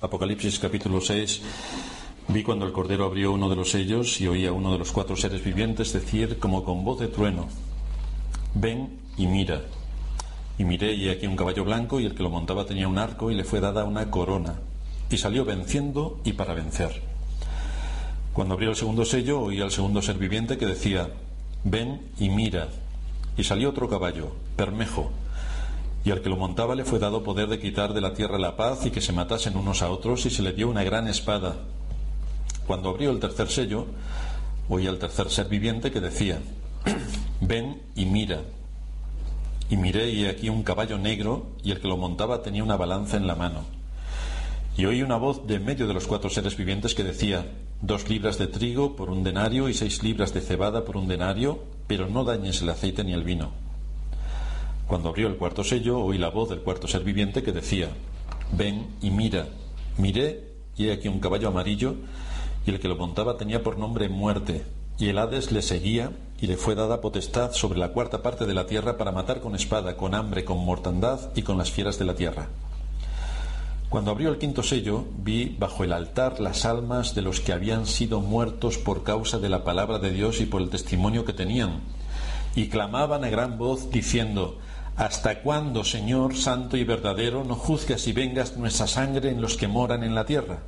Apocalipsis capítulo 6, vi cuando el Cordero abrió uno de los sellos y oí a uno de los cuatro seres vivientes decir como con voz de trueno, ven y mira. Y miré y aquí un caballo blanco y el que lo montaba tenía un arco y le fue dada una corona. Y salió venciendo y para vencer. Cuando abrió el segundo sello oí al segundo ser viviente que decía, ven y mira. Y salió otro caballo, Permejo y al que lo montaba le fue dado poder de quitar de la tierra la paz y que se matasen unos a otros y se le dio una gran espada. Cuando abrió el tercer sello, oí al tercer ser viviente que decía, ven y mira. Y miré y aquí un caballo negro y el que lo montaba tenía una balanza en la mano. Y oí una voz de en medio de los cuatro seres vivientes que decía, dos libras de trigo por un denario y seis libras de cebada por un denario, pero no dañes el aceite ni el vino. Cuando abrió el cuarto sello, oí la voz del cuarto ser viviente que decía, ven y mira. Miré y he aquí un caballo amarillo, y el que lo montaba tenía por nombre muerte, y el Hades le seguía, y le fue dada potestad sobre la cuarta parte de la tierra para matar con espada, con hambre, con mortandad y con las fieras de la tierra. Cuando abrió el quinto sello, vi bajo el altar las almas de los que habían sido muertos por causa de la palabra de Dios y por el testimonio que tenían, y clamaban a gran voz diciendo, ¿Hasta cuándo, Señor santo y verdadero, no juzgas y vengas nuestra sangre en los que moran en la tierra?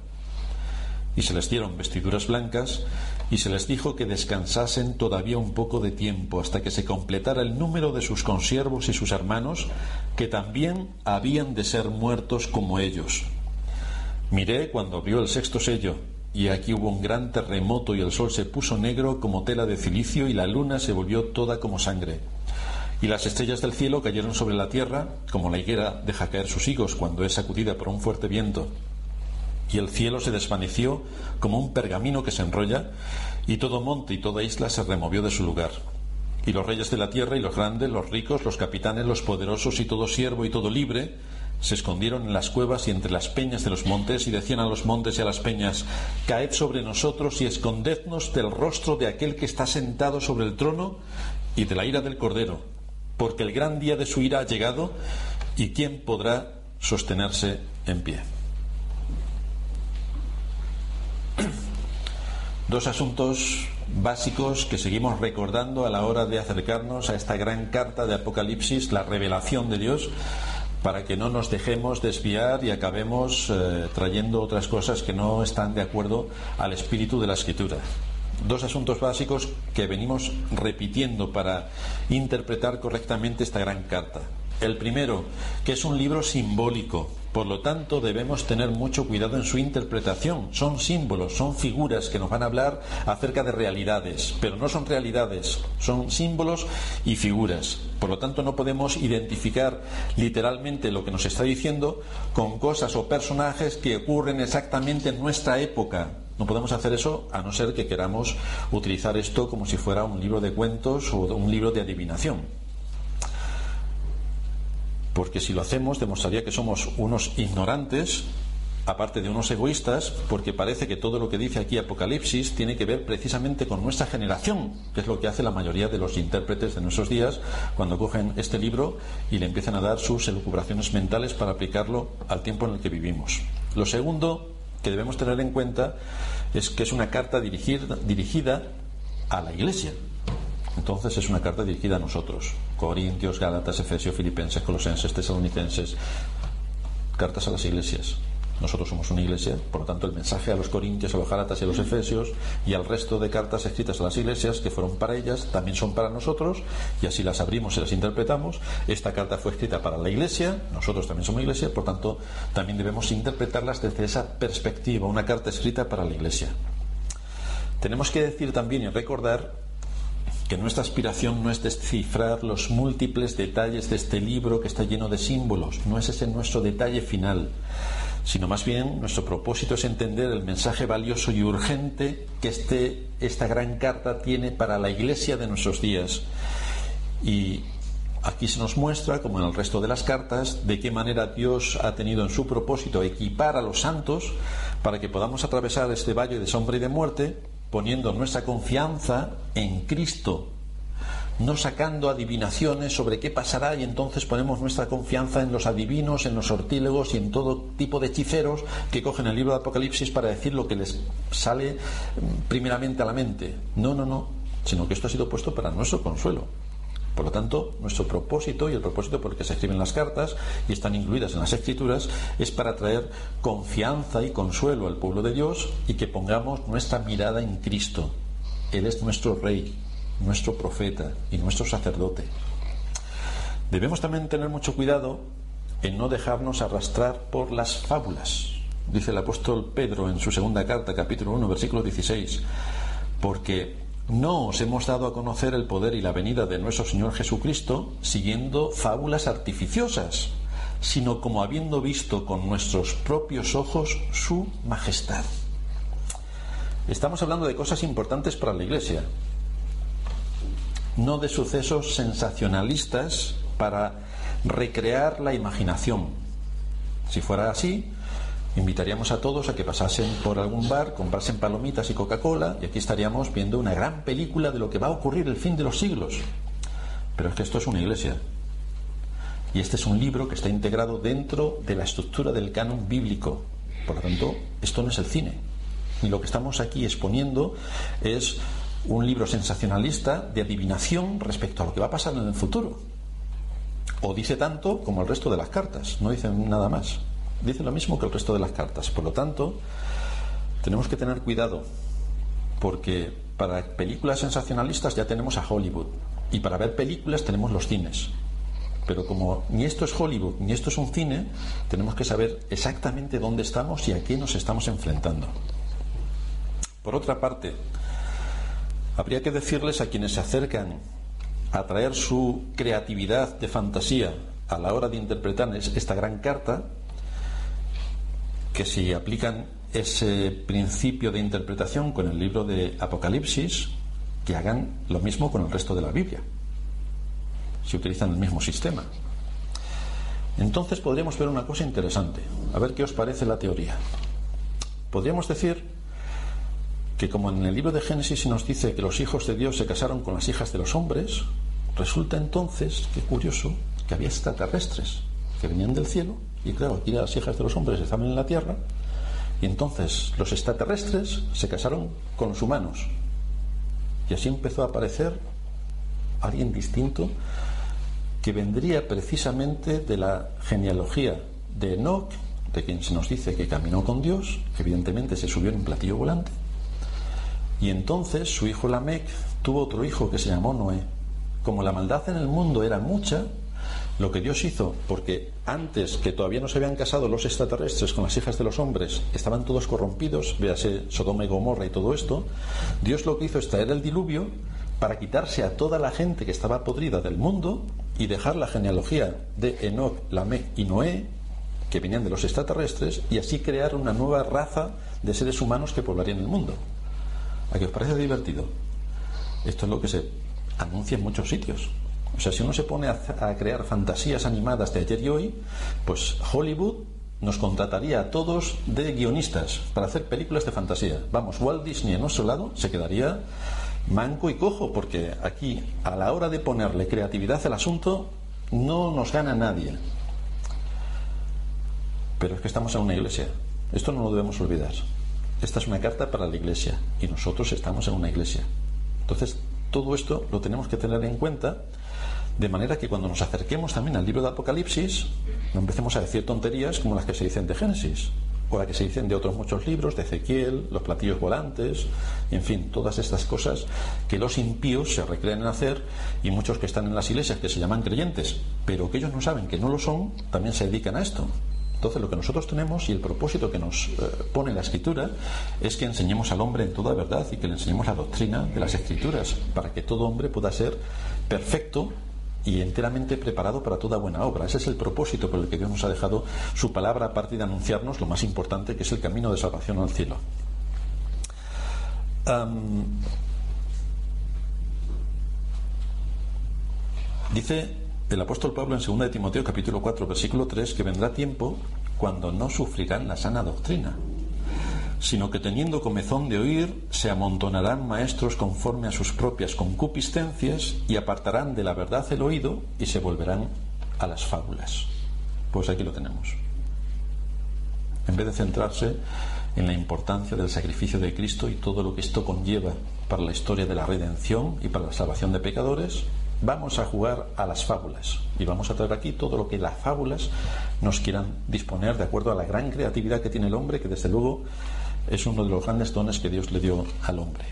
Y se les dieron vestiduras blancas y se les dijo que descansasen todavía un poco de tiempo hasta que se completara el número de sus consiervos y sus hermanos, que también habían de ser muertos como ellos. Miré cuando abrió el sexto sello, y aquí hubo un gran terremoto y el sol se puso negro como tela de cilicio y la luna se volvió toda como sangre y las estrellas del cielo cayeron sobre la tierra, como la higuera deja caer sus higos cuando es sacudida por un fuerte viento. Y el cielo se desvaneció como un pergamino que se enrolla, y todo monte y toda isla se removió de su lugar. Y los reyes de la tierra y los grandes, los ricos, los capitanes, los poderosos y todo siervo y todo libre, se escondieron en las cuevas y entre las peñas de los montes y decían a los montes y a las peñas, Caed sobre nosotros y escondednos del rostro de aquel que está sentado sobre el trono y de la ira del Cordero porque el gran día de su ira ha llegado y quién podrá sostenerse en pie. Dos asuntos básicos que seguimos recordando a la hora de acercarnos a esta gran carta de Apocalipsis, la revelación de Dios, para que no nos dejemos desviar y acabemos eh, trayendo otras cosas que no están de acuerdo al espíritu de la escritura dos asuntos básicos que venimos repitiendo para interpretar correctamente esta gran carta. El primero, que es un libro simbólico, por lo tanto debemos tener mucho cuidado en su interpretación. Son símbolos, son figuras que nos van a hablar acerca de realidades, pero no son realidades, son símbolos y figuras. Por lo tanto no podemos identificar literalmente lo que nos está diciendo con cosas o personajes que ocurren exactamente en nuestra época, no podemos hacer eso a no ser que queramos utilizar esto como si fuera un libro de cuentos o un libro de adivinación. Porque si lo hacemos demostraría que somos unos ignorantes, aparte de unos egoístas, porque parece que todo lo que dice aquí Apocalipsis tiene que ver precisamente con nuestra generación, que es lo que hace la mayoría de los intérpretes de nuestros días cuando cogen este libro y le empiezan a dar sus elucubraciones mentales para aplicarlo al tiempo en el que vivimos. Lo segundo que debemos tener en cuenta es que es una carta dirigida, a la Iglesia. Entonces es una carta dirigida a nosotros. Corintios, Gálatas, Efesios, Filipenses, Colosenses, Tesalonicenses. Cartas a las iglesias. Nosotros somos una iglesia, por lo tanto el mensaje a los corintios, a los gálatas y a los efesios y al resto de cartas escritas a las iglesias que fueron para ellas, también son para nosotros y así las abrimos y las interpretamos. Esta carta fue escrita para la iglesia, nosotros también somos iglesia, por tanto también debemos interpretarlas desde esa perspectiva, una carta escrita para la iglesia. Tenemos que decir también y recordar que nuestra aspiración no es descifrar los múltiples detalles de este libro que está lleno de símbolos, no es ese nuestro detalle final sino más bien nuestro propósito es entender el mensaje valioso y urgente que este, esta gran carta tiene para la iglesia de nuestros días. Y aquí se nos muestra, como en el resto de las cartas, de qué manera Dios ha tenido en su propósito equipar a los santos para que podamos atravesar este valle de sombra y de muerte poniendo nuestra confianza en Cristo no sacando adivinaciones sobre qué pasará y entonces ponemos nuestra confianza en los adivinos, en los sortílegos y en todo tipo de hechiceros que cogen el libro de Apocalipsis para decir lo que les sale mm, primeramente a la mente. No, no, no, sino que esto ha sido puesto para nuestro consuelo. Por lo tanto, nuestro propósito y el propósito por el que se escriben las cartas y están incluidas en las escrituras es para traer confianza y consuelo al pueblo de Dios y que pongamos nuestra mirada en Cristo. Él es nuestro Rey, nuestro profeta y nuestro sacerdote. Debemos también tener mucho cuidado en no dejarnos arrastrar por las fábulas. Dice el apóstol Pedro en su segunda carta, capítulo 1, versículo 16, porque no os hemos dado a conocer el poder y la venida de nuestro Señor Jesucristo siguiendo fábulas artificiosas, sino como habiendo visto con nuestros propios ojos su majestad. Estamos hablando de cosas importantes para la Iglesia, no de sucesos sensacionalistas para recrear la imaginación. Si fuera así, invitaríamos a todos a que pasasen por algún bar, comprasen palomitas y Coca-Cola y aquí estaríamos viendo una gran película de lo que va a ocurrir el fin de los siglos. Pero es que esto es una iglesia. Y este es un libro que está integrado dentro de la estructura del canon bíblico. Por lo tanto, esto no es el cine. Y lo que estamos aquí exponiendo es un libro sensacionalista de adivinación respecto a lo que va a pasar en el futuro. O dice tanto como el resto de las cartas, no dice nada más. Dice lo mismo que el resto de las cartas. Por lo tanto, tenemos que tener cuidado, porque para películas sensacionalistas ya tenemos a Hollywood, y para ver películas tenemos los cines. Pero como ni esto es Hollywood ni esto es un cine, tenemos que saber exactamente dónde estamos y a qué nos estamos enfrentando. Por otra parte, habría que decirles a quienes se acercan a traer su creatividad de fantasía a la hora de interpretar esta gran carta, que si aplican ese principio de interpretación con el libro de Apocalipsis, que hagan lo mismo con el resto de la Biblia, si utilizan el mismo sistema. Entonces podríamos ver una cosa interesante, a ver qué os parece la teoría. Podríamos decir que como en el libro de Génesis se nos dice que los hijos de Dios se casaron con las hijas de los hombres, resulta entonces, qué curioso, que había extraterrestres que venían del cielo, y claro, aquí las hijas de los hombres estaban en la tierra, y entonces los extraterrestres se casaron con los humanos. Y así empezó a aparecer alguien distinto que vendría precisamente de la genealogía de Enoch, de quien se nos dice que caminó con Dios, evidentemente se subió en un platillo volante, y entonces su hijo Lamec tuvo otro hijo que se llamó Noé. Como la maldad en el mundo era mucha, lo que Dios hizo, porque antes que todavía no se habían casado los extraterrestres con las hijas de los hombres, estaban todos corrompidos, véase Sodoma y Gomorra y todo esto, Dios lo que hizo es traer el diluvio para quitarse a toda la gente que estaba podrida del mundo y dejar la genealogía de Enoch, Lamec y Noé, que venían de los extraterrestres, y así crear una nueva raza de seres humanos que poblarían el mundo. ¿A qué os parece divertido? Esto es lo que se anuncia en muchos sitios. O sea, si uno se pone a, crear fantasías animadas de ayer y hoy, pues Hollywood nos contrataría a todos de guionistas para hacer películas de fantasía. Vamos, Walt Disney en nuestro lado se quedaría manco y cojo, porque aquí, a la hora de ponerle creatividad al asunto, no nos gana nadie. Pero es que estamos en una iglesia. Esto no lo debemos olvidar. Esta es una carta para la iglesia y nosotros estamos en una iglesia. Entonces, todo esto lo tenemos que tener en cuenta de manera que cuando nos acerquemos también al libro de Apocalipsis, no empecemos a decir tonterías como las que se dicen de Génesis, o las que se dicen de otros muchos libros, de Ezequiel, los platillos volantes, en fin, todas estas cosas que los impíos se recreen en hacer y muchos que están en las iglesias que se llaman creyentes, pero que ellos no saben que no lo son, también se dedican a esto. Entonces lo que nosotros tenemos y el propósito que nos eh, pone la escritura es que enseñemos al hombre en toda verdad y que le enseñemos la doctrina de las escrituras para que todo hombre pueda ser perfecto y enteramente preparado para toda buena obra. Ese es el propósito por el que Dios nos ha dejado su palabra, aparte de anunciarnos lo más importante, que es el camino de salvación al cielo. dice el apóstol Pablo en 2 de Timoteo capítulo 4 versículo 3 que vendrá tiempo cuando no sufrirán la sana doctrina, sino que teniendo comezón de oír, se amontonarán maestros conforme a sus propias concupiscencias y apartarán de la verdad el oído y se volverán a las fábulas. Pues aquí lo tenemos. En vez de centrarse en la importancia del sacrificio de Cristo y todo lo que esto conlleva para la historia de la redención y para la salvación de pecadores, vamos a jugar a las fábulas y vamos a traer aquí todo lo que las fábulas nos quieran disponer de acuerdo a la gran creatividad que tiene el hombre, que desde luego es uno de los grandes dones que Dios le dio al hombre.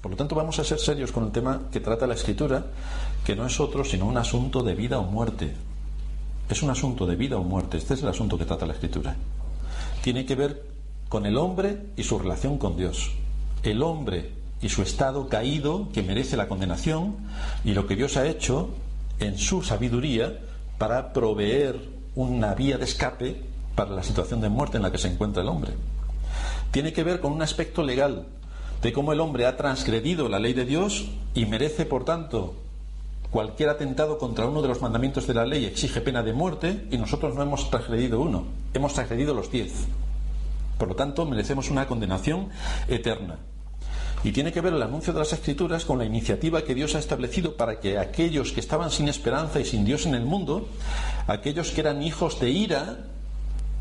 Por lo tanto, vamos a ser serios con el tema que trata la Escritura, que no es otro sino un asunto de vida o muerte. Es un asunto de vida o muerte. Este es el asunto que trata la Escritura. Tiene que ver con el hombre y su relación con Dios. El hombre y su estado caído que merece la condenación y lo que Dios ha hecho en su sabiduría para proveer una vía de escape para la situación de muerte en la que se encuentra el hombre. Tiene que ver con un aspecto legal de cómo el hombre ha transgredido la ley de Dios y merece, por tanto, cualquier atentado contra uno de los mandamientos de la ley exige pena de muerte y nosotros no hemos transgredido uno, hemos transgredido los diez. Por lo tanto, merecemos una condenación eterna. Y tiene que ver el anuncio de las Escrituras con la iniciativa que Dios ha establecido para que aquellos que estaban sin esperanza y sin Dios en el mundo, aquellos que eran hijos de ira,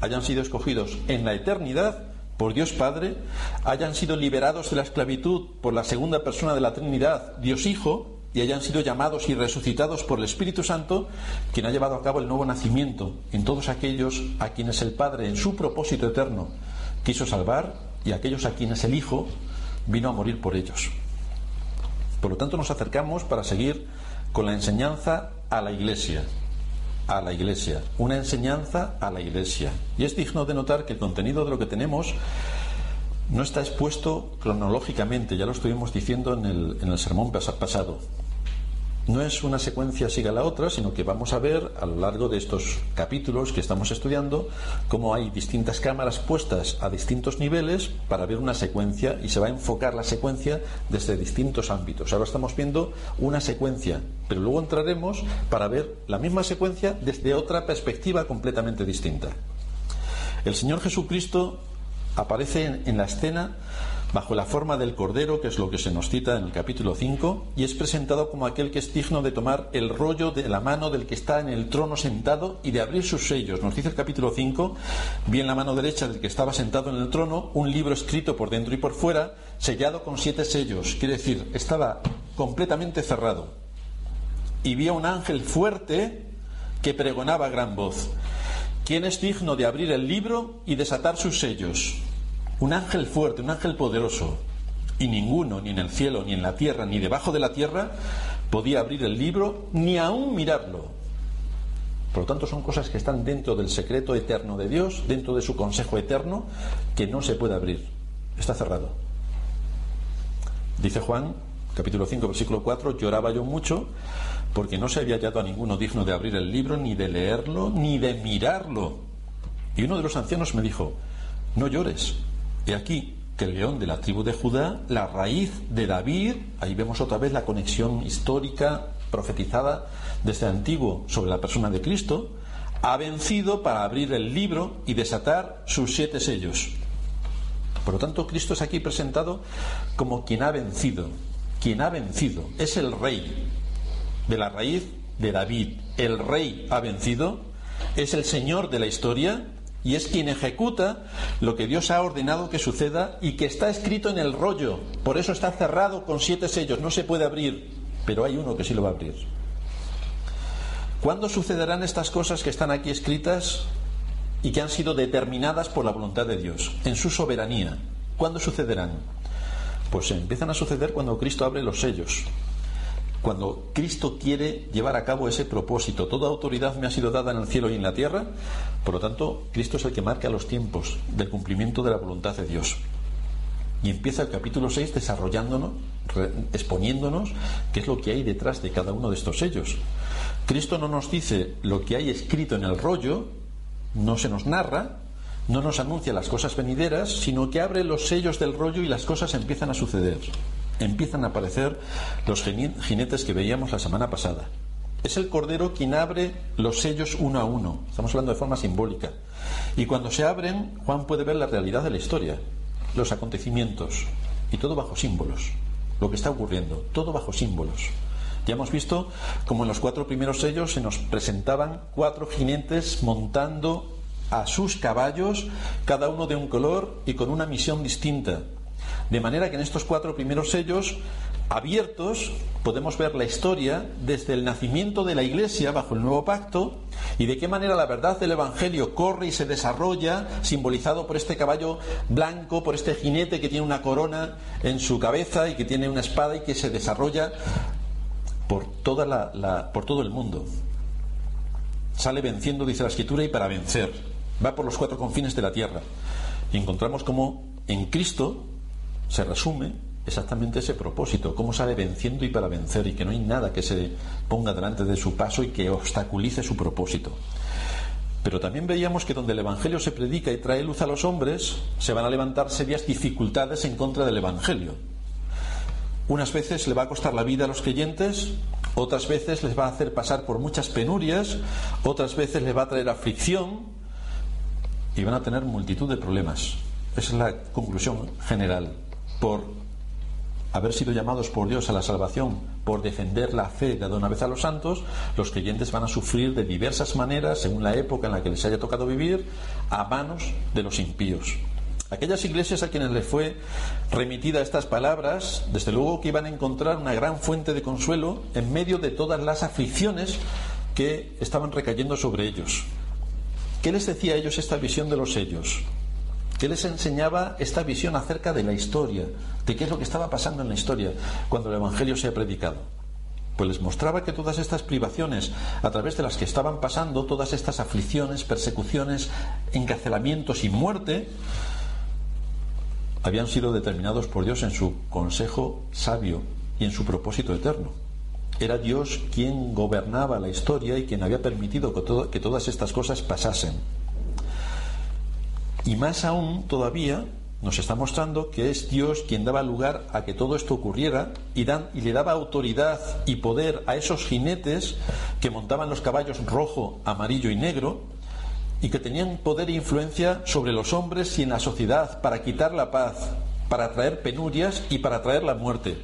hayan sido escogidos en la eternidad por Dios Padre, hayan sido liberados de la esclavitud por la segunda persona de la Trinidad, Dios Hijo, y hayan sido llamados y resucitados por el Espíritu Santo, quien ha llevado a cabo el nuevo nacimiento en todos aquellos a quienes el Padre, en su propósito eterno, quiso salvar y aquellos a quienes el Hijo vino a morir por ellos. Por lo tanto, nos acercamos para seguir con la enseñanza a la Iglesia, a la Iglesia, una enseñanza a la Iglesia. Y es digno de notar que el contenido de lo que tenemos no está expuesto cronológicamente, ya lo estuvimos diciendo en el, en el sermón pasado no es una secuencia siga la otra, sino que vamos a ver a lo largo de estos capítulos que estamos estudiando cómo hay distintas cámaras puestas a distintos niveles para ver una secuencia y se va a enfocar la secuencia desde distintos ámbitos. Ahora estamos viendo una secuencia, pero luego entraremos para ver la misma secuencia desde otra perspectiva completamente distinta. El Señor Jesucristo aparece en, la escena bajo la forma del Cordero, que es lo que se nos cita en el capítulo 5, y es presentado como aquel que es digno de tomar el rollo de la mano del que está en el trono sentado y de abrir sus sellos. Nos dice el capítulo 5, vi en la mano derecha del que estaba sentado en el trono un libro escrito por dentro y por fuera, sellado con siete sellos, quiere decir, estaba completamente cerrado. Y vi a un ángel fuerte que pregonaba a gran voz. ¿Quién es digno de abrir el libro y desatar sus sellos? Un ángel fuerte, un ángel poderoso. Y ninguno, ni en el cielo, ni en la tierra, ni debajo de la tierra, podía abrir el libro, ni aún mirarlo. Por lo tanto, son cosas que están dentro del secreto eterno de Dios, dentro de su consejo eterno, que no se puede abrir. Está cerrado. Dice Juan, capítulo 5, versículo 4, lloraba yo mucho porque no se había hallado a ninguno digno de abrir el libro, ni de leerlo, ni de mirarlo. Y uno de los ancianos me dijo, no llores, he aquí que el león de la tribu de Judá, la raíz de David, ahí vemos otra vez la conexión histórica profetizada desde antiguo sobre la persona de Cristo, ha vencido para abrir el libro y desatar sus siete sellos. Por lo tanto, Cristo es aquí presentado como quien ha vencido. Quien ha vencido es el rey, de la raíz de David. El rey ha vencido, es el Señor de la historia y es quien ejecuta lo que Dios ha ordenado que suceda y que está escrito en el rollo. Por eso está cerrado con siete sellos, no se puede abrir, pero hay uno que sí lo va a abrir. ¿Cuándo sucederán estas cosas que están aquí escritas y que han sido determinadas por la voluntad de Dios, en su soberanía? ¿Cuándo sucederán? Pues empiezan a suceder cuando Cristo abre los sellos cuando Cristo quiere llevar a cabo ese propósito. Toda autoridad me ha sido dada en el cielo y en la tierra, por lo tanto, Cristo es el que marca los tiempos del cumplimiento de la voluntad de Dios. Y empieza el capítulo 6 desarrollándonos, exponiéndonos qué es lo que hay detrás de cada uno de estos sellos. Cristo no nos dice lo que hay escrito en el rollo, no se nos narra, no nos anuncia las cosas venideras, sino que abre los sellos del rollo y las cosas empiezan a suceder empiezan a aparecer los jinetes que veíamos la semana pasada. Es el Cordero quien abre los sellos uno a uno. Estamos hablando de forma simbólica. Y cuando se abren, Juan puede ver la realidad de la historia. los acontecimientos y todo bajo símbolos, lo que está ocurriendo, todo bajo símbolos. Ya hemos visto como en los cuatro primeros sellos se nos presentaban cuatro jinetes montando a sus caballos, cada uno de un color y con una misión distinta. De manera que en estos cuatro primeros sellos abiertos podemos ver la historia desde el nacimiento de la Iglesia bajo el nuevo pacto y de qué manera la verdad del Evangelio corre y se desarrolla, simbolizado por este caballo blanco, por este jinete que tiene una corona en su cabeza y que tiene una espada y que se desarrolla por, toda la, por todo el mundo. Sale venciendo, dice la escritura, y para vencer. Va por los cuatro confines de la tierra. Y encontramos como en Cristo se resume exactamente ese propósito, cómo sale venciendo y para vencer, y que no hay nada que se ponga delante de su paso y que obstaculice su propósito. Pero también veíamos que donde el Evangelio se predica y trae luz a los hombres, se van a levantar serias dificultades en contra del Evangelio. Unas veces le va a costar la vida a los creyentes, otras veces les va a hacer pasar por muchas penurias, otras veces les va a traer aflicción y van a tener multitud de problemas. Esa es la conclusión general. Por haber sido llamados por Dios a la salvación, por defender la fe dada una vez a los santos, los creyentes van a sufrir de diversas maneras, según la época en la que les haya tocado vivir, a manos de los impíos. Aquellas iglesias a quienes les fue remitida estas palabras, desde luego que iban a encontrar una gran fuente de consuelo en medio de todas las aflicciones que estaban recayendo sobre ellos. ¿Qué les decía a ellos esta visión de los sellos? Que les enseñaba esta visión acerca de la historia, de qué es lo que estaba pasando en la historia cuando el Evangelio se ha predicado. Pues les mostraba que todas estas privaciones a través de las que estaban pasando, todas estas aflicciones, persecuciones, encarcelamientos y muerte, habían sido determinados por Dios en su consejo sabio y en su propósito eterno. Era Dios quien gobernaba la historia y quien había permitido que, que todas estas cosas pasasen. Y más aún todavía nos está mostrando que es Dios quien daba lugar a que todo esto ocurriera y, le daba autoridad y poder a esos jinetes que montaban los caballos rojo, amarillo y negro y que tenían poder e influencia sobre los hombres y en la sociedad para quitar la paz, para traer penurias y para traer la muerte.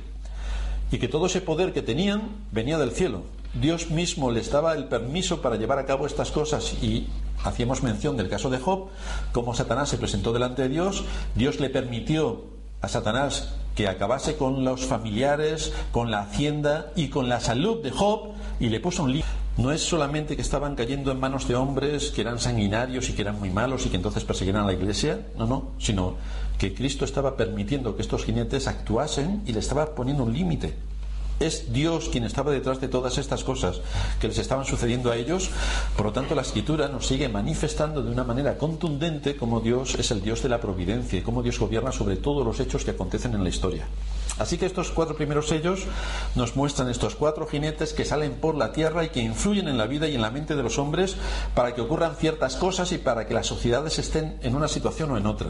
Y que todo ese poder que tenían venía del cielo. Dios mismo les daba el permiso para llevar a cabo estas cosas y hacíamos mención del caso de Job, como Satanás se presentó delante de Dios, Dios le permitió a Satanás que acabase con los familiares, con la hacienda y con la salud de Job y le puso un límite. No es solamente que estaban cayendo en manos de hombres que eran sanguinarios y que eran muy malos y que entonces perseguían a la iglesia, no, no, sino que Cristo estaba permitiendo que estos jinetes actuasen y le estaba poniendo un límite. Es Dios quien estaba detrás de todas estas cosas que les estaban sucediendo a ellos. Por lo tanto, la escritura nos sigue manifestando de una manera contundente cómo Dios es el Dios de la providencia y cómo Dios gobierna sobre todos los hechos que acontecen en la historia. Así que estos cuatro primeros sellos nos muestran estos cuatro jinetes que salen por la tierra y que influyen en la vida y en la mente de los hombres para que ocurran ciertas cosas y para que las sociedades estén en una situación o en otra.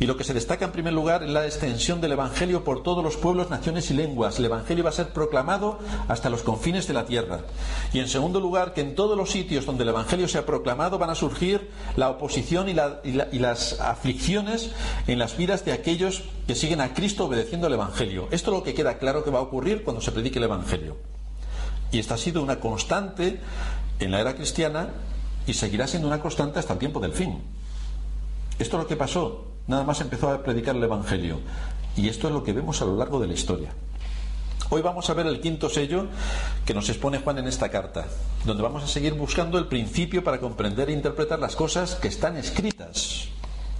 Y lo que se destaca en primer lugar es la extensión del Evangelio por todos los pueblos, naciones y lenguas. El Evangelio va a ser proclamado hasta los confines de la tierra. Y en segundo lugar, que en todos los sitios donde el Evangelio se ha proclamado van a surgir la oposición y, y las aflicciones en las vidas de aquellos que siguen a Cristo obedeciendo al Evangelio. Esto es lo que queda claro que va a ocurrir cuando se predique el Evangelio. Y esta ha sido una constante en la era cristiana y seguirá siendo una constante hasta el tiempo del fin. Esto es lo que pasó. Nada más empezó a predicar el Evangelio. Y esto es lo que vemos a lo largo de la historia. Hoy vamos a ver el quinto sello que nos expone Juan en esta carta, donde vamos a seguir buscando el principio para comprender e interpretar las cosas que están escritas.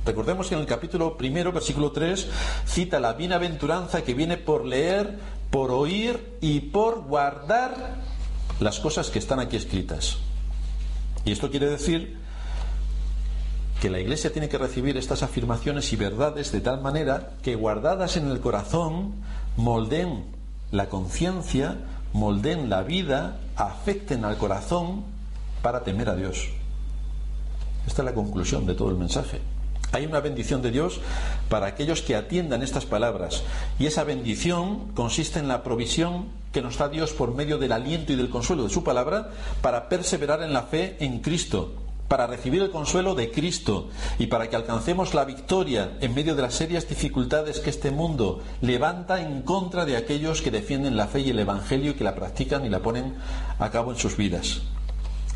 Recordemos que en el capítulo primero, versículo 3, cita la bienaventuranza que viene por leer, por oír y por guardar las cosas que están aquí escritas. Y esto quiere decir que la Iglesia tiene que recibir estas afirmaciones y verdades de tal manera que guardadas en el corazón molden la conciencia, molden la vida, afecten al corazón para temer a Dios. Esta es la conclusión de todo el mensaje. Hay una bendición de Dios para aquellos que atiendan estas palabras. Y esa bendición consiste en la provisión que nos da Dios por medio del aliento y del consuelo de su palabra para perseverar en la fe en Cristo para recibir el consuelo de Cristo y para que alcancemos la victoria en medio de las serias dificultades que este mundo levanta en contra de aquellos que defienden la fe y el Evangelio y que la practican y la ponen a cabo en sus vidas.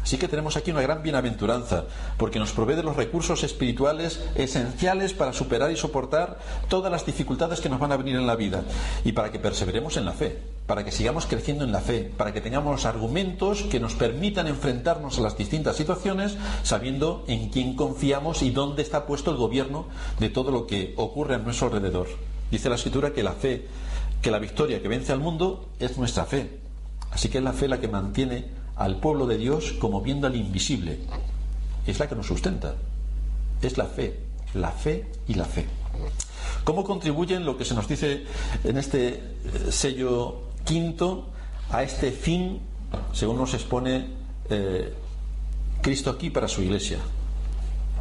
Así que tenemos aquí una gran bienaventuranza, porque nos provee de los recursos espirituales esenciales para superar y soportar todas las dificultades que nos van a venir en la vida y para que perseveremos en la fe, para que sigamos creciendo en la fe, para que tengamos argumentos que nos permitan enfrentarnos a las distintas situaciones sabiendo en quién confiamos y dónde está puesto el gobierno de todo lo que ocurre a nuestro alrededor. Dice la escritura que la fe, que la victoria que vence al mundo es nuestra fe. Así que es la fe la que mantiene al pueblo de Dios como viendo al invisible. Es la que nos sustenta. Es la fe, la fe y la fe. ¿Cómo contribuyen lo que se nos dice en este eh, sello quinto a este fin, según nos expone eh, Cristo aquí para su iglesia?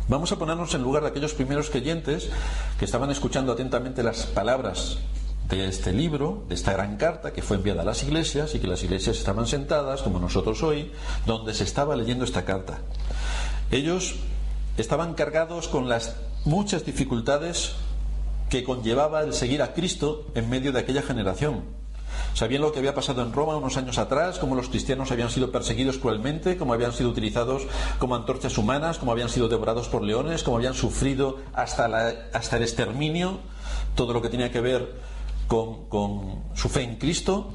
Vamos a ponernos en lugar de aquellos primeros creyentes que estaban escuchando atentamente las palabras de este libro, de esta gran carta que fue enviada a las iglesias y que las iglesias estaban sentadas, como nosotros hoy, donde se estaba leyendo esta carta. Ellos estaban cargados con las muchas dificultades que conllevaba el seguir a Cristo en medio de aquella generación. Sabían lo que había pasado en Roma unos años atrás, cómo los cristianos habían sido perseguidos cruelmente, cómo habían sido utilizados como antorchas humanas, cómo habían sido devorados por leones, cómo habían sufrido hasta, la, hasta el exterminio, todo lo que tenía que ver con, su fe en Cristo,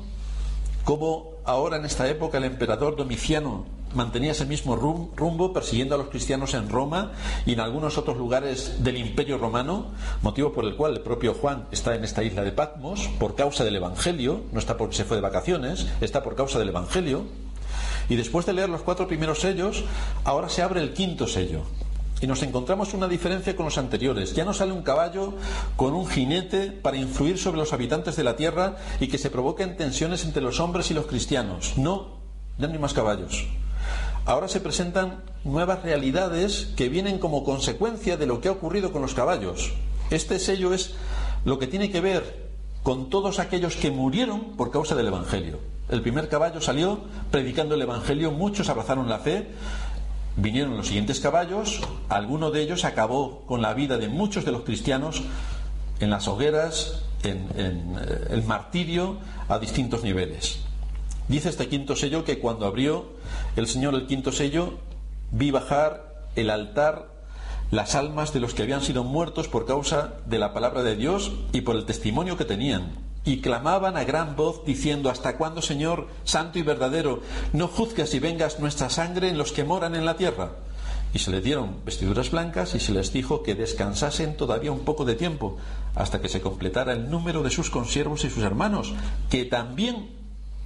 como ahora en esta época el emperador Domiciano mantenía ese mismo rumbo persiguiendo a los cristianos en Roma y en algunos otros lugares del imperio romano, motivo por el cual el propio Juan está en esta isla de Patmos por causa del Evangelio, no está porque se fue de vacaciones, está por causa del Evangelio. Y después de leer los cuatro primeros sellos, ahora se abre el quinto sello, y nos encontramos una diferencia con los anteriores. Ya no sale un caballo con un jinete para influir sobre los habitantes de la tierra y que se provoquen tensiones entre los hombres y los cristianos. No, ya no hay más caballos. Ahora se presentan nuevas realidades que vienen como consecuencia de lo que ha ocurrido con los caballos. Este sello es lo que tiene que ver con todos aquellos que murieron por causa del Evangelio. El primer caballo salió predicando el Evangelio, muchos abrazaron la fe, Vinieron los siguientes caballos, alguno de ellos acabó con la vida de muchos de los cristianos en las hogueras, en, eh, el martirio a distintos niveles. Dice este quinto sello que cuando abrió el Señor el quinto sello, vi bajar el altar las almas de los que habían sido muertos por causa de la palabra de Dios y por el testimonio que tenían y clamaban a gran voz diciendo, ¿Hasta cuándo, Señor, santo y verdadero, no juzgas y vengas nuestra sangre en los que moran en la tierra? Y se les dieron vestiduras blancas y se les dijo que descansasen todavía un poco de tiempo, hasta que se completara el número de sus consiervos y sus hermanos, que también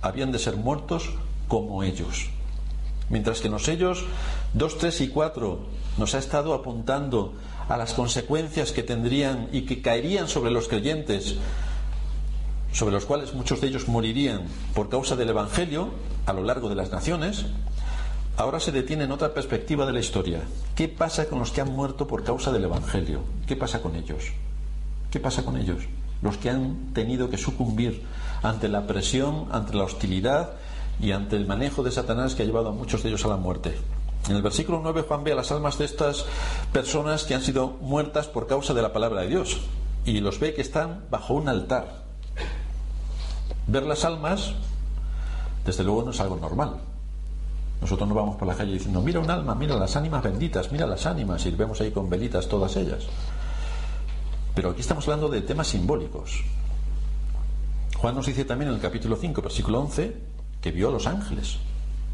habían de ser muertos como ellos. Mientras que en los sellos 2, 3 y 4 nos ha estado apuntando a las consecuencias que tendrían y que caerían sobre los creyentes sobre los cuales muchos de ellos morirían por causa del Evangelio a lo largo de las naciones, ahora se detiene en otra perspectiva de la historia. ¿Qué pasa con los que han muerto por causa del Evangelio? ¿Qué pasa con ellos? ¿Qué pasa con ellos? Los que han tenido que sucumbir ante la presión, ante la hostilidad y ante el manejo de Satanás que ha llevado a muchos de ellos a la muerte. En el versículo 9 Juan ve a las almas de estas personas que han sido muertas por causa de la palabra de Dios y los ve que están bajo un altar ver las almas, desde luego no es algo normal. Nosotros no vamos por la calle diciendo, mira un alma, mira las ánimas benditas, mira las ánimas, y vemos ahí con velitas todas ellas. Pero aquí estamos hablando de temas simbólicos. Juan nos dice también en el capítulo 5, versículo 11, que vio a los ángeles.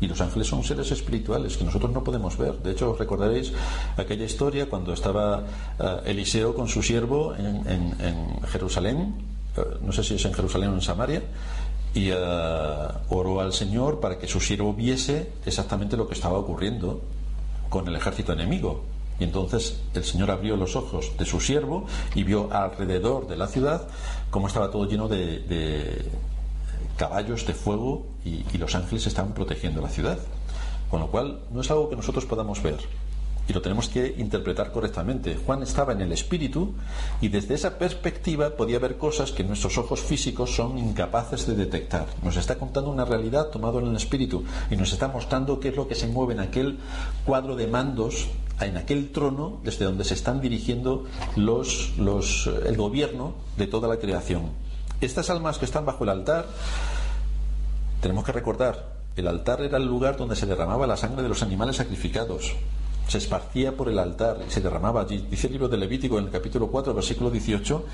Y los ángeles son seres espirituales que nosotros no podemos ver. De hecho, recordaréis aquella historia cuando estaba eh, Eliseo con su siervo en Jerusalén no sé si es en Jerusalén o en Samaria, y uh, oró al Señor para que su siervo viese exactamente lo que estaba ocurriendo con el ejército enemigo. Y entonces el Señor abrió los ojos de su siervo y vio alrededor de la ciudad cómo estaba todo lleno de, caballos de fuego y los ángeles estaban protegiendo la ciudad. Con lo cual no es algo que nosotros podamos ver. Y lo tenemos que interpretar correctamente. Juan estaba en el espíritu y desde esa perspectiva podía ver cosas que nuestros ojos físicos son incapaces de detectar. Nos está contando una realidad tomada en el espíritu y nos está mostrando qué es lo que se mueve en aquel cuadro de mandos, en aquel trono desde donde se están dirigiendo los, el gobierno de toda la creación. Estas almas que están bajo el altar, tenemos que recordar, el altar era el lugar donde se derramaba la sangre de los animales sacrificados se esparcía por el altar y se derramaba allí. Dice el libro de Levítico en el capítulo 4, versículo 18,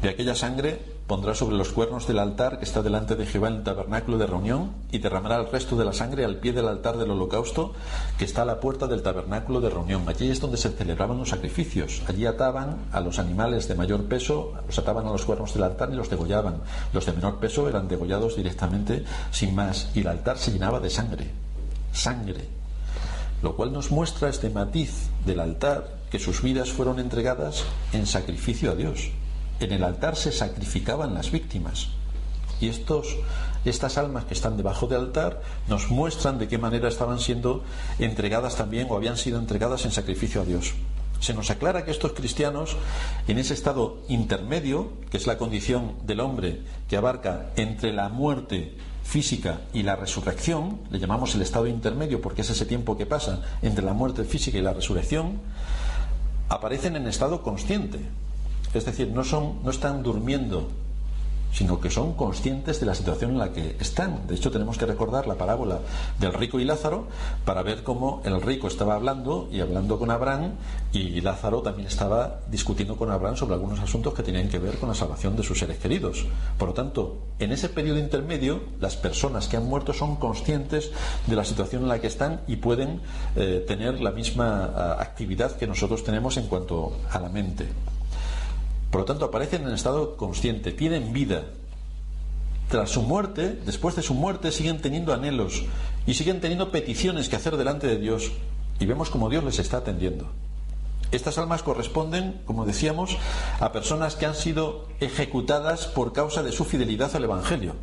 de aquella sangre pondrá sobre los cuernos del altar que está delante de Jehová en el tabernáculo de reunión y derramará el resto de la sangre al pie del altar del holocausto que está a la puerta del tabernáculo de reunión. Allí es donde se celebraban los sacrificios. Allí ataban a los animales de mayor peso, los ataban a los cuernos del altar y los degollaban. Los de menor peso eran degollados directamente sin más y el altar se llenaba de sangre. Sangre lo cual nos muestra este matiz del altar, que sus vidas fueron entregadas en sacrificio a Dios. En el altar se sacrificaban las víctimas. Y estos, estas almas que están debajo del altar nos muestran de qué manera estaban siendo entregadas también o habían sido entregadas en sacrificio a Dios. Se nos aclara que estos cristianos, en ese estado intermedio, que es la condición del hombre que abarca entre la muerte física y la resurrección, le llamamos el estado intermedio porque es ese tiempo que pasa entre la muerte física y la resurrección, aparecen en estado consciente. Es decir, no, son, no están durmiendo sino que son conscientes de la situación en la que están. De hecho, tenemos que recordar la parábola del rico y Lázaro para ver cómo el rico estaba hablando y hablando con Abraham y Lázaro también estaba discutiendo con Abraham sobre algunos asuntos que tenían que ver con la salvación de sus seres queridos. Por lo tanto, en ese periodo intermedio, las personas que han muerto son conscientes de la situación en la que están y pueden eh, tener la misma ah, actividad que nosotros tenemos en cuanto a la mente. Por lo tanto, aparecen en estado consciente, tienen vida. Tras su muerte, después de su muerte, siguen teniendo anhelos y siguen teniendo peticiones que hacer delante de Dios. Y vemos como Dios les está atendiendo. Estas almas corresponden, como decíamos, a personas que han sido ejecutadas por causa de su fidelidad al Evangelio,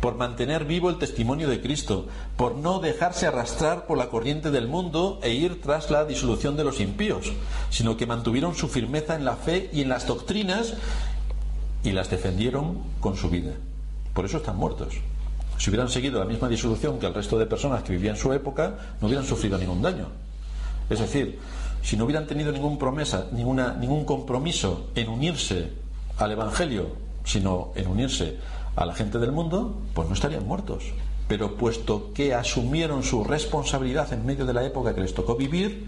por mantener vivo el testimonio de Cristo, por no dejarse arrastrar por la corriente del mundo e ir tras la disolución de los impíos, sino que mantuvieron su firmeza en la fe y en las doctrinas y las defendieron con su vida. Por eso están muertos. Si hubieran seguido la misma disolución que el resto de personas que vivían en su época, no hubieran sufrido ningún daño. Es decir, si no hubieran tenido ningún promesa, ninguna, ningún compromiso en unirse al Evangelio, sino en unirse a la gente del mundo, pues no estarían muertos. Pero puesto que asumieron su responsabilidad en medio de la época que les tocó vivir,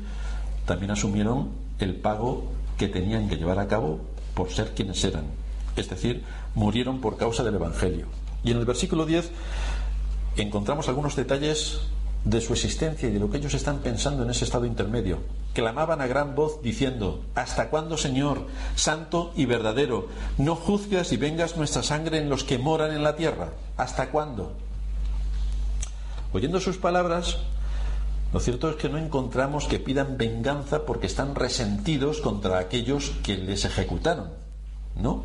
también asumieron el pago que tenían que llevar a cabo por ser quienes eran. Es decir, murieron por causa del Evangelio. Y en el versículo 10 encontramos algunos detalles de su existencia y de lo que ellos están pensando en ese estado intermedio. Clamaban a gran voz diciendo, ¿Hasta cuándo, Señor, santo y verdadero, no juzgas y vengas nuestra sangre en los que moran en la tierra? ¿Hasta cuándo? Oyendo sus palabras, lo cierto es que no encontramos que pidan venganza porque están resentidos contra aquellos que les ejecutaron. No.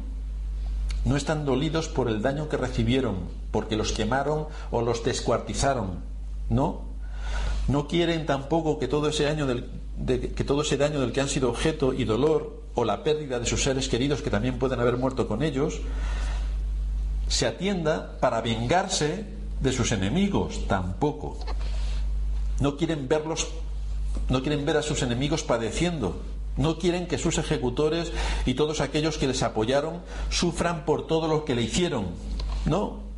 No están dolidos por el daño que recibieron, porque los quemaron o los descuartizaron. No no quieren tampoco que todo ese daño del, que todo ese daño del que han sido objeto y dolor o la pérdida de sus seres queridos que también pueden haber muerto con ellos se atienda para vengarse de sus enemigos tampoco. No quieren verlos no quieren ver a sus enemigos padeciendo. No quieren que sus ejecutores y todos aquellos que les apoyaron sufran por todo lo que le hicieron. No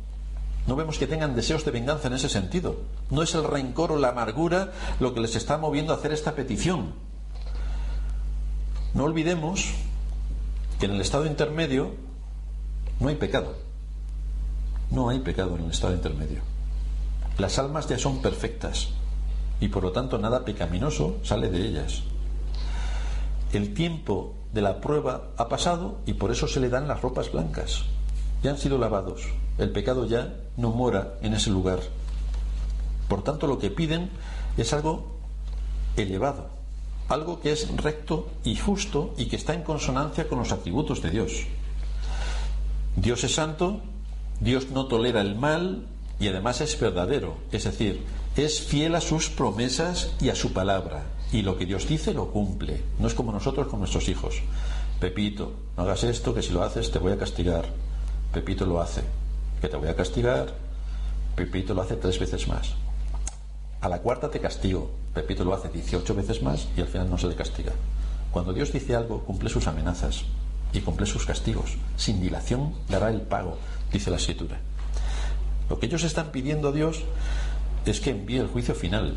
no vemos que tengan deseos de venganza en ese sentido. No es el rencor o la amargura lo que les está moviendo a hacer esta petición. No olvidemos que en el estado intermedio no hay pecado. No hay pecado en el estado intermedio. Las almas ya son perfectas y por lo tanto nada pecaminoso sale de ellas. El tiempo de la prueba ha pasado y por eso se le dan las ropas blancas. Ya han sido lavados, el pecado ya no mora en ese lugar. Por tanto, lo que piden es algo elevado, algo que es recto y justo y que está en consonancia con los atributos de Dios. Dios es santo, Dios no tolera el mal y además es verdadero, es decir, es fiel a sus promesas y a su palabra. Y lo que Dios dice lo cumple. No es como nosotros con nuestros hijos. Pepito, no hagas esto, que si lo haces te voy a castigar. Pepito lo hace, que te voy a castigar. Pepito lo hace tres veces más. A la cuarta te castigo. Pepito lo hace 18 veces más y al final no se le castiga. Cuando Dios dice algo, cumple sus amenazas y cumple sus castigos. Sin dilación dará el pago, dice la escritura. Lo que ellos están pidiendo a Dios es que envíe el juicio final,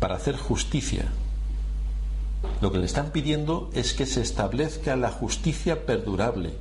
para hacer justicia. Lo que le están pidiendo es que se establezca la justicia perdurable.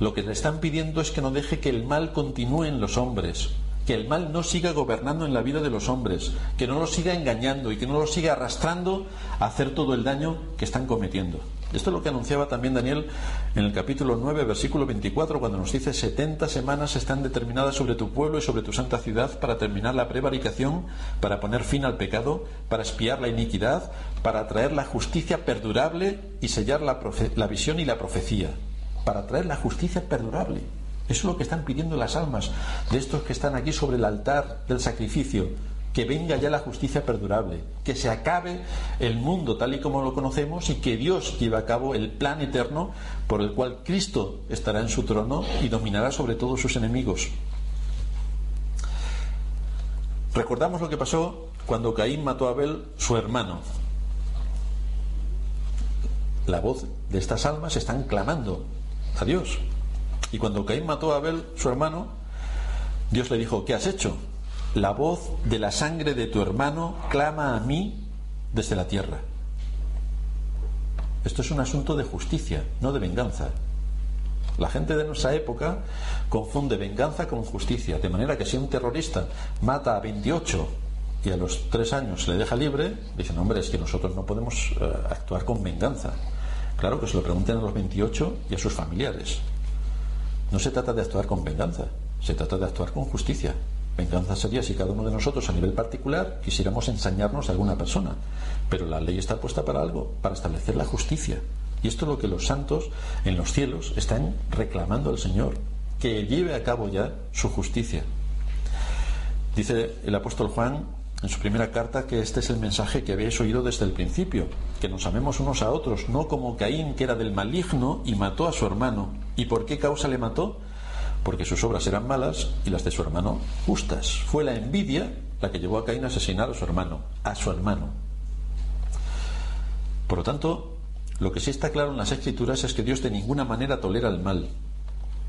Lo que le están pidiendo es que no deje que el mal continúe en los hombres, que el mal no siga gobernando en la vida de los hombres, que no los siga engañando y que no los siga arrastrando a hacer todo el daño que están cometiendo. Esto es lo que anunciaba también Daniel en el capítulo 9, versículo 24, cuando nos dice, 70 semanas están determinadas sobre tu pueblo y sobre tu santa ciudad para terminar la prevaricación, para poner fin al pecado, para espiar la iniquidad, para traer la justicia perdurable y sellar la, la visión y la profecía. Para traer la justicia perdurable. Eso es lo que están pidiendo las almas de estos que están aquí sobre el altar del sacrificio que venga ya la justicia perdurable, que se acabe el mundo tal y como lo conocemos y que Dios lleve a cabo el plan eterno por el cual Cristo estará en su trono y dominará sobre todos sus enemigos. Recordamos lo que pasó cuando Caín mató a Abel, su hermano. La voz de estas almas están clamando a Dios. Y cuando Caín mató a Abel, su hermano, Dios le dijo, ¿qué has hecho? La voz de la sangre de tu hermano clama a mí desde la tierra. Esto es un asunto de justicia, no de venganza. La gente de nuestra época confunde venganza con justicia, de manera que si un terrorista mata a 28 y a los tres años le deja libre, dicen, hombre, es que nosotros no podemos eh, actuar con venganza. Claro que se lo pregunten a los 28 y a sus familiares. No se trata de actuar con venganza, se trata de actuar con justicia. Venganza sería si cada uno de nosotros a nivel particular quisiéramos ensañarnos a alguna persona. Pero la ley está puesta para algo, para establecer la justicia. Y esto es lo que los santos en los cielos están reclamando al Señor, que lleve a cabo ya su justicia. Dice el apóstol Juan en su primera carta que este es el mensaje que habéis oído desde el principio, que nos amemos unos a otros, no como Caín, que era del maligno y mató a su hermano. ¿Y por qué causa le mató? porque sus obras eran malas y las de su hermano justas. Fue la envidia la que llevó a Caín a asesinar a su hermano, a su hermano. Por lo tanto, lo que sí está claro en las escrituras es que Dios de ninguna manera tolera el mal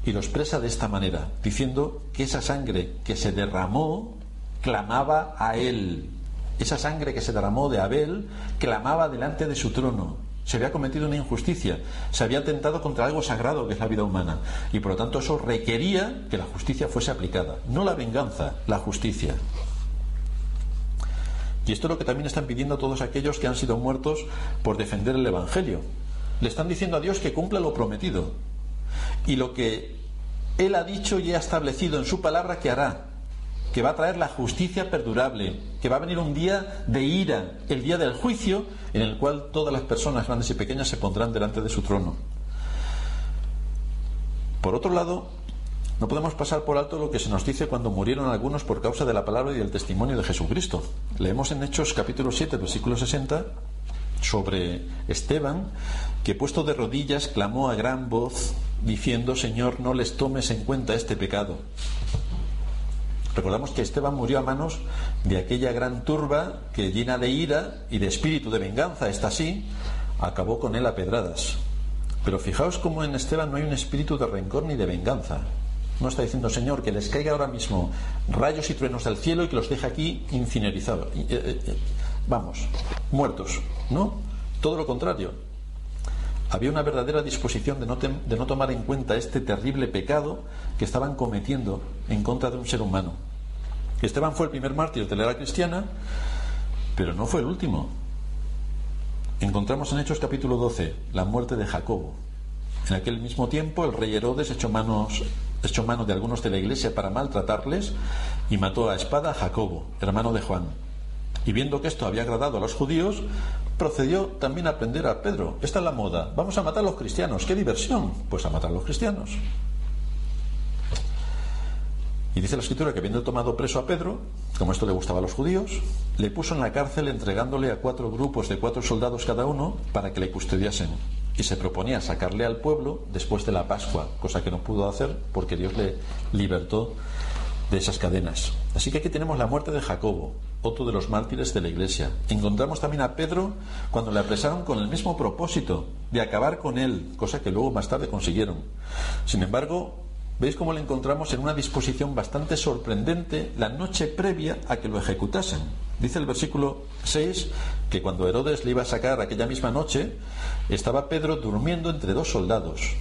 y lo expresa de esta manera, diciendo que esa sangre que se derramó clamaba a Él. Esa sangre que se derramó de Abel clamaba delante de su trono se había cometido una injusticia, se había atentado contra algo sagrado que es la vida humana y por lo tanto eso requería que la justicia fuese aplicada, no la venganza, la justicia. Y esto es lo que también están pidiendo todos aquellos que han sido muertos por defender el Evangelio. Le están diciendo a Dios que cumpla lo prometido y lo que Él ha dicho y ha establecido en su palabra que hará que va a traer la justicia perdurable, que va a venir un día de ira, el día del juicio, en el cual todas las personas grandes y pequeñas se pondrán delante de su trono. Por otro lado, no podemos pasar por alto lo que se nos dice cuando murieron algunos por causa de la palabra y del testimonio de Jesucristo. Leemos en Hechos capítulo 7, versículo 60, sobre Esteban, que puesto de rodillas clamó a gran voz, diciendo, Señor, no les tomes en cuenta este pecado. Recordamos que Esteban murió a manos de aquella gran turba que llena de ira y de espíritu de venganza, está así, acabó con él a pedradas. Pero fijaos cómo en Esteban no hay un espíritu de rencor ni de venganza. No está diciendo, Señor, que les caiga ahora mismo rayos y truenos del cielo y que los deje aquí incinerizados. Eh, eh, eh, vamos, muertos. No, todo lo contrario. Había una verdadera disposición de no, de no tomar en cuenta este terrible pecado que estaban cometiendo en contra de un ser humano. Esteban fue el primer mártir de la era cristiana, pero no fue el último. Encontramos en Hechos capítulo 12 la muerte de Jacobo. En aquel mismo tiempo el rey Herodes echó, manos, echó mano de algunos de la iglesia para maltratarles y mató a espada a Jacobo, hermano de Juan. Y viendo que esto había agradado a los judíos, procedió también a aprender a Pedro. Esta es la moda. Vamos a matar a los cristianos. ¡Qué diversión! Pues a matar a los cristianos. Y dice la escritura que habiendo tomado preso a Pedro, como esto le gustaba a los judíos, le puso en la cárcel entregándole a cuatro grupos de cuatro soldados cada uno para que le custodiasen. Y se proponía sacarle al pueblo después de la Pascua, cosa que no pudo hacer porque Dios le libertó de esas cadenas. Así que aquí tenemos la muerte de Jacobo, otro de los mártires de la iglesia. Encontramos también a Pedro cuando le apresaron con el mismo propósito, de acabar con él, cosa que luego más tarde consiguieron. Sin embargo, veis cómo le encontramos en una disposición bastante sorprendente la noche previa a que lo ejecutasen. Dice el versículo 6 que cuando Herodes le iba a sacar aquella misma noche, estaba Pedro durmiendo entre dos soldados,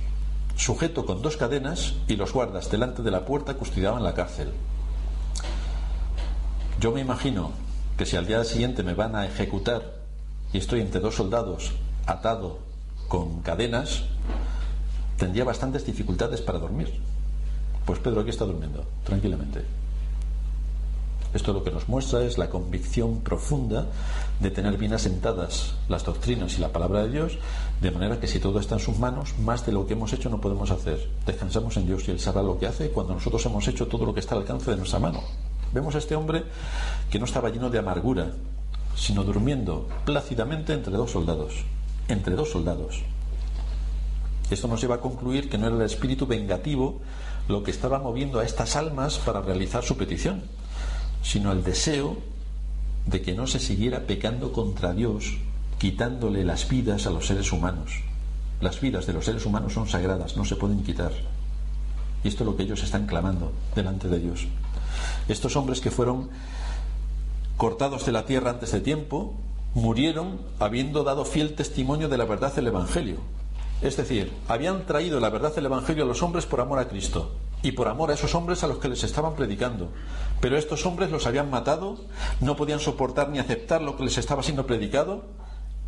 sujeto con dos cadenas y los guardas delante de la puerta custodiaban la cárcel. Yo me imagino que si al día siguiente me van a ejecutar y estoy entre dos soldados atado con cadenas, tendría bastantes dificultades para dormir. Pues Pedro aquí está durmiendo, tranquilamente. Esto lo que nos muestra es la convicción profunda de tener bien asentadas las doctrinas y la palabra de Dios, de manera que si todo está en sus manos, más de lo que hemos hecho no podemos hacer. Descansamos en Dios y Él sabrá lo que hace cuando nosotros hemos hecho todo lo que está al alcance de nuestra mano. Vemos a este hombre que no estaba lleno de amargura, sino durmiendo plácidamente entre dos soldados. Entre dos soldados. Esto nos lleva a concluir que no era el espíritu vengativo lo que estaba moviendo a estas almas para realizar su petición sino el deseo de que no se siguiera pecando contra Dios, quitándole las vidas a los seres humanos. Las vidas de los seres humanos son sagradas, no se pueden quitar. Y esto es lo que ellos están clamando delante de Dios. Estos hombres que fueron cortados de la tierra antes de tiempo, murieron habiendo dado fiel testimonio de la verdad del Evangelio. Es decir, habían traído la verdad del Evangelio a los hombres por amor a Cristo y por amor a esos hombres a los que les estaban predicando. Pero estos hombres los habían matado, no podían soportar ni aceptar lo que les estaba siendo predicado,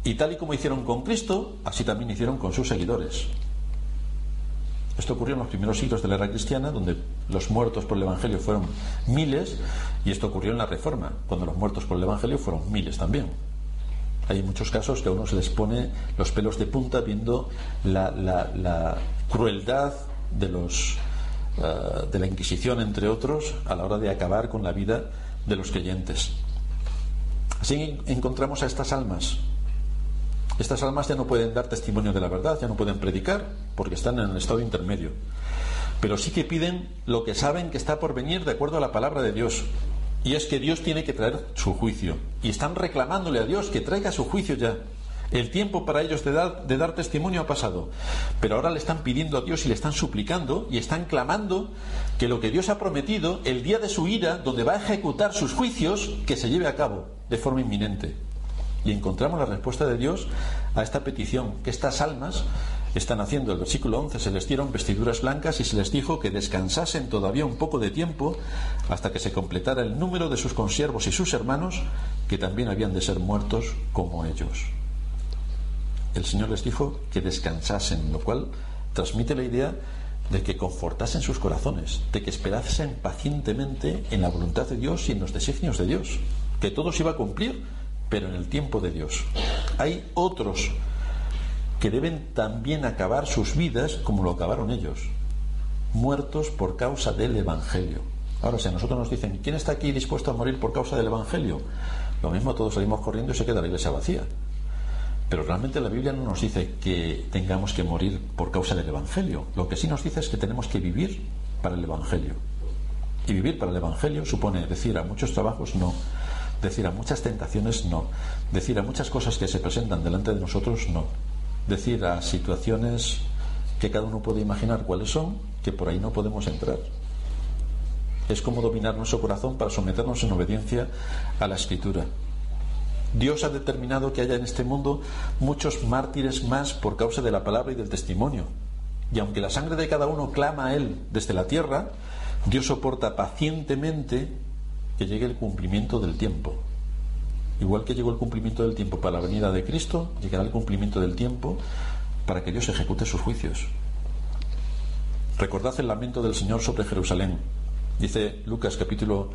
y tal y como hicieron con Cristo, así también hicieron con sus seguidores. Esto ocurrió en los primeros siglos de la era cristiana, donde los muertos por el Evangelio fueron miles, y esto ocurrió en la Reforma, cuando los muertos por el Evangelio fueron miles también. Hay muchos casos que a uno se les pone los pelos de punta viendo la, crueldad de los eh, de la Inquisición, entre otros, a la hora de acabar con la vida de los creyentes. Así encontramos a estas almas. Estas almas ya no pueden dar testimonio de la verdad, ya no pueden predicar, porque están en el estado intermedio. Pero sí que piden lo que saben que está por venir de acuerdo a la palabra de Dios. Y es que Dios tiene que traer su juicio. Y están reclamándole a Dios que traiga su juicio ya. El tiempo para ellos de dar, testimonio ha pasado. Pero ahora le están pidiendo a Dios y le están suplicando y están clamando que lo que Dios ha prometido, el día de su ira, donde va a ejecutar sus juicios, que se lleve a cabo de forma inminente. Y encontramos la respuesta de Dios a esta petición, que estas almas están haciendo. El versículo 11 se les dieron vestiduras blancas y se les dijo que descansasen todavía un poco de tiempo hasta que se completara el número de sus consiervos y sus hermanos, que también habían de ser muertos como ellos el Señor les dijo que descansasen, lo cual transmite la idea de que confortasen sus corazones, de que esperasen pacientemente en la voluntad de Dios y en los designios de Dios, que todo se iba a cumplir, pero en el tiempo de Dios. Hay otros que deben también acabar sus vidas como lo acabaron ellos, muertos por causa del Evangelio. Ahora, si a nosotros nos dicen, ¿quién está aquí dispuesto a morir por causa del Evangelio? Lo mismo todos salimos corriendo y se queda la iglesia vacía. Pero realmente la Biblia no nos dice que tengamos que morir por causa del Evangelio. Lo que sí nos dice es que tenemos que vivir para el Evangelio. Y vivir para el Evangelio supone decir a muchos trabajos no, decir a muchas tentaciones no, decir a muchas cosas que se presentan delante de nosotros no, decir a situaciones que cada uno puede imaginar cuáles son, que por ahí no podemos entrar. Es como dominar nuestro corazón para someternos en obediencia a la Escritura. Dios ha determinado que haya en este mundo muchos mártires más por causa de la palabra y del testimonio. Y aunque la sangre de cada uno clama a Él desde la tierra, Dios soporta pacientemente que llegue el cumplimiento del tiempo. Igual que llegó el cumplimiento del tiempo para la venida de Cristo, llegará el cumplimiento del tiempo para que Dios ejecute sus juicios. Recordad el lamento del Señor sobre Jerusalén. Dice Lucas capítulo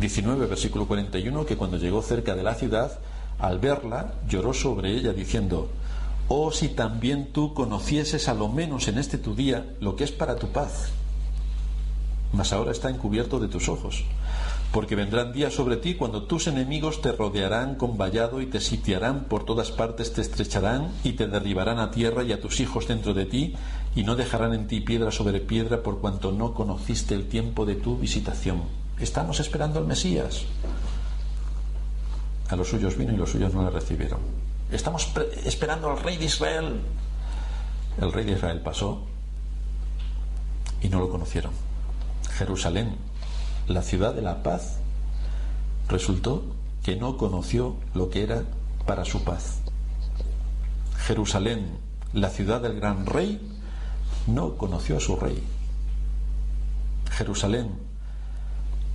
19, versículo 41, que cuando llegó cerca de la ciudad, al verla, lloró sobre ella diciendo, Oh, si también tú conocieses a lo menos en este tu día lo que es para tu paz. mas ahora está encubierto de tus ojos. Porque vendrán días sobre ti cuando tus enemigos te rodearán con vallado y te sitiarán por todas partes, te estrecharán y te derribarán a tierra y a tus hijos dentro de ti, y no dejarán en ti piedra sobre piedra por cuanto no conociste el tiempo de tu visitación. Estamos esperando al Mesías. A los suyos vino y los suyos no le recibieron. Estamos esperando al rey de Israel. El rey de Israel pasó y no lo conocieron. Jerusalén, la ciudad de la paz, resultó que no conoció lo que era para su paz. Jerusalén, la ciudad del gran rey, no conoció a su rey. Jerusalén,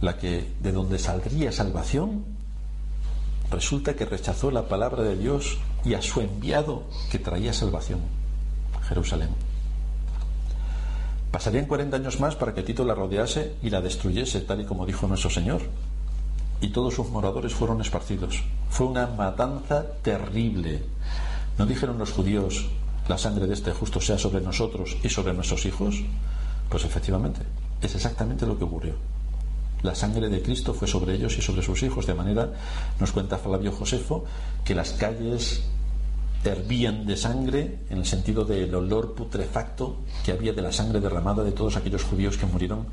la que de donde saldría salvación, resulta que rechazó la palabra de Dios y a su enviado que traía salvación. Jerusalén. Pasarían 40 años más para que Tito la rodease y la destruyese, tal y como dijo nuestro Señor. Y todos sus moradores fueron esparcidos. Fue una matanza terrible. ¿No dijeron los judíos, la sangre de este justo sea sobre nosotros y sobre nuestros hijos? Pues efectivamente, es exactamente lo que ocurrió. La sangre de Cristo fue sobre ellos y sobre sus hijos, de manera, nos cuenta Flavio Josefo, que las calles hervían de sangre en el sentido del olor putrefacto que había de la sangre derramada de todos aquellos judíos que murieron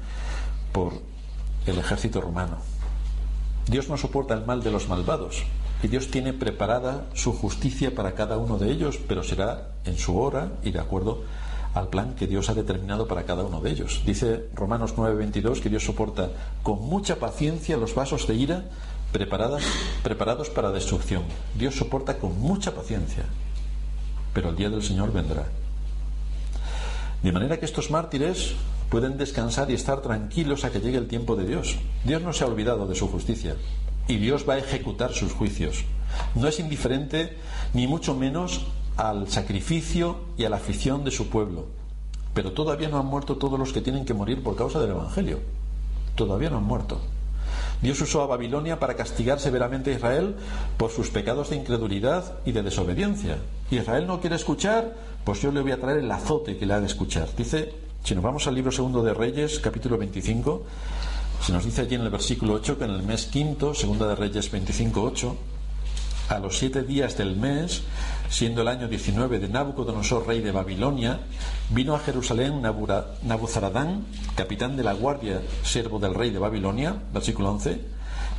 por el ejército romano. Dios no soporta el mal de los malvados y Dios tiene preparada su justicia para cada uno de ellos, pero será en su hora y de acuerdo al plan que Dios ha determinado para cada uno de ellos. Dice Romanos 9:22 que Dios soporta con mucha paciencia los vasos de ira preparadas, preparados para destrucción. Dios soporta con mucha paciencia, pero el día del Señor vendrá. De manera que estos mártires pueden descansar y estar tranquilos a que llegue el tiempo de Dios. Dios no se ha olvidado de su justicia y Dios va a ejecutar sus juicios. No es indiferente ni mucho menos al sacrificio y a la afición de su pueblo. Pero todavía no han muerto todos los que tienen que morir por causa del Evangelio. Todavía no han muerto. Dios usó a Babilonia para castigar severamente a Israel por sus pecados de incredulidad y de desobediencia. Israel no quiere escuchar, pues yo le voy a traer el azote que le ha de escuchar. Dice, si nos vamos al libro segundo de Reyes, capítulo 25, se nos dice allí en el versículo 8 que en el mes quinto, segunda de Reyes 25, 8, a los siete días del mes, siendo el año 19 de Nabucodonosor, rey de Babilonia, vino a Jerusalén Nabuzaradán, capitán de la guardia, servo del rey de Babilonia, versículo 11,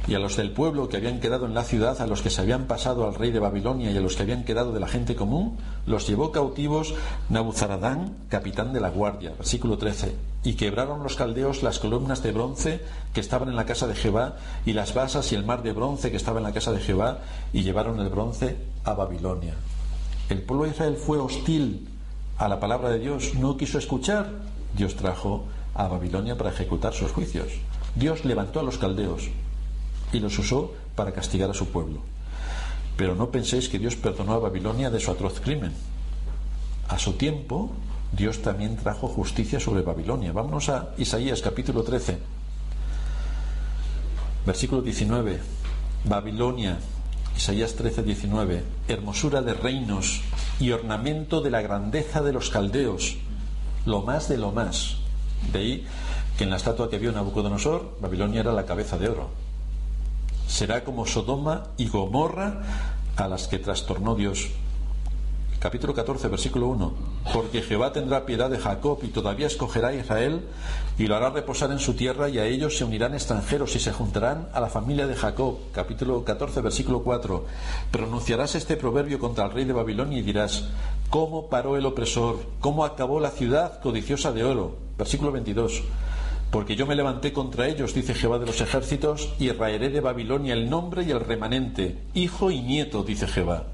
y a los del pueblo que habían quedado en la ciudad, a los que se habían pasado al rey de Babilonia y a los que habían quedado de la gente común, los llevó cautivos Nabuzaradán, capitán de la guardia. Versículo 13. Y quebraron los caldeos las columnas de bronce que estaban en la casa de Jehová y las basas y el mar de bronce que estaba en la casa de Jehová y llevaron el bronce a Babilonia. El pueblo de Israel fue hostil a la palabra de Dios, no quiso escuchar. Dios trajo a Babilonia para ejecutar sus juicios. Dios levantó a los caldeos, y los usó para castigar a su pueblo. Pero no penséis que Dios perdonó a Babilonia de su atroz crimen. A su tiempo, Dios también trajo justicia sobre Babilonia. Vámonos a Isaías capítulo 13, versículo 19. Babilonia, Isaías 13, 19. Hermosura de reinos y ornamento de la grandeza de los caldeos, lo más de lo más. De ahí que en la estatua que vio Nabucodonosor, Babilonia era la cabeza de oro será como Sodoma y Gomorra a las que trastornó Dios. Capítulo 14, versículo 1. Porque Jehová tendrá piedad de Jacob y todavía escogerá a Israel y lo hará reposar en su tierra y a ellos se unirán extranjeros y se juntarán a la familia de Jacob. Capítulo 14, versículo 4. Pronunciarás este proverbio contra el rey de Babilonia y dirás, ¿cómo paró el opresor? ¿Cómo acabó la ciudad codiciosa de oro? Versículo 22. Porque yo me levanté contra ellos, dice Jehová de los ejércitos, y raeré de Babilonia el nombre y el remanente, hijo y nieto, dice Jehová.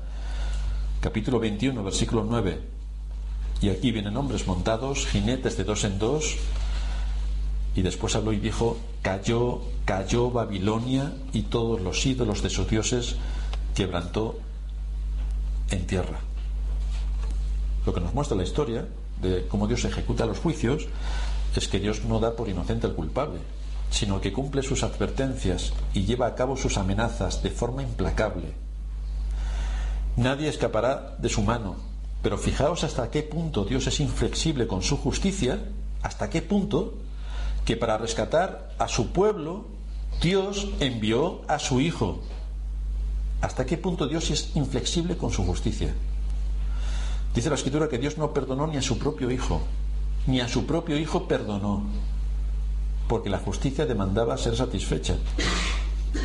Capítulo 21, versículo 9. Y aquí vienen hombres montados, jinetes de dos en dos, y después habló y dijo, cayó, cayó Babilonia y todos los ídolos de sus dioses quebrantó en tierra. Lo que nos muestra la historia de cómo Dios ejecuta los juicios es que Dios no da por inocente al culpable, sino que cumple sus advertencias y lleva a cabo sus amenazas de forma implacable. Nadie escapará de su mano, pero fijaos hasta qué punto Dios es inflexible con su justicia, hasta qué punto que para rescatar a su pueblo, Dios envió a su Hijo. ¿Hasta qué punto Dios es inflexible con su justicia? Dice la Escritura que Dios no perdonó ni a su propio Hijo, ni a su propio Hijo perdonó, porque la justicia demandaba ser satisfecha.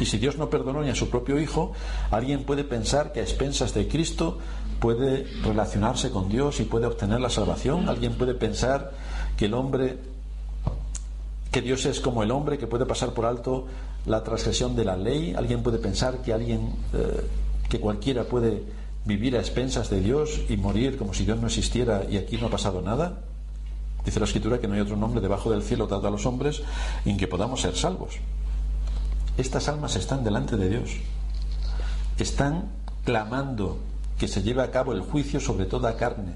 Y si Dios no perdonó ni a su propio Hijo, alguien puede pensar que a expensas de Cristo puede relacionarse con Dios y puede obtener la salvación. Alguien puede pensar que el hombre, que Dios es como el hombre que puede pasar por alto la transgresión de la ley. Alguien puede pensar que alguien, eh, que cualquiera puede vivir a expensas de Dios y morir como si Dios no existiera y aquí no ha pasado nada. Dice la Escritura que no hay otro nombre debajo del cielo dado a los hombres en que podamos ser salvos. Estas almas están delante de Dios. Están clamando que se lleve a cabo el juicio sobre toda carne.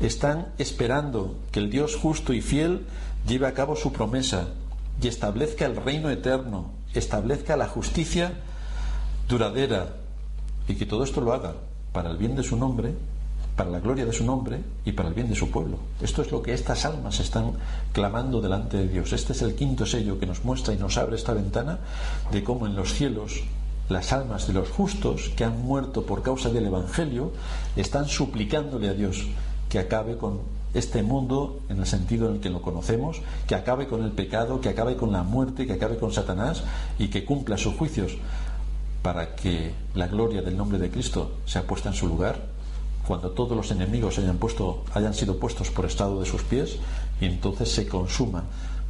Están esperando que el Dios justo y fiel lleve a cabo su promesa y establezca el reino eterno, establezca la justicia duradera y que todo esto lo haga para el bien de su nombre, para la gloria de su nombre y para el bien de su pueblo. Esto es lo que estas almas están clamando delante de Dios. Este es el quinto sello que nos muestra y nos abre esta ventana de cómo en los cielos las almas de los justos que han muerto por causa del Evangelio están suplicándole a Dios que acabe con este mundo en el sentido en el que lo conocemos, que acabe con el pecado, que acabe con la muerte, que acabe con Satanás y que cumpla sus juicios para que la gloria del nombre de Cristo sea puesta en su lugar cuando todos los enemigos hayan, puesto, hayan sido puestos por estado de sus pies y entonces se consuma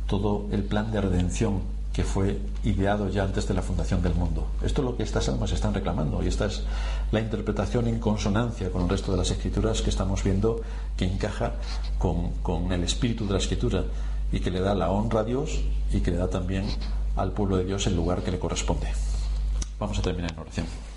todo el plan de redención que fue ideado ya antes de la fundación del mundo. Esto es lo que estas almas están reclamando y esta es la interpretación en consonancia con el resto de las escrituras que estamos viendo que encaja con, con el espíritu de la escritura y que le da la honra a Dios y que le da también al pueblo de Dios el lugar que le corresponde. Vamos a terminar en oración.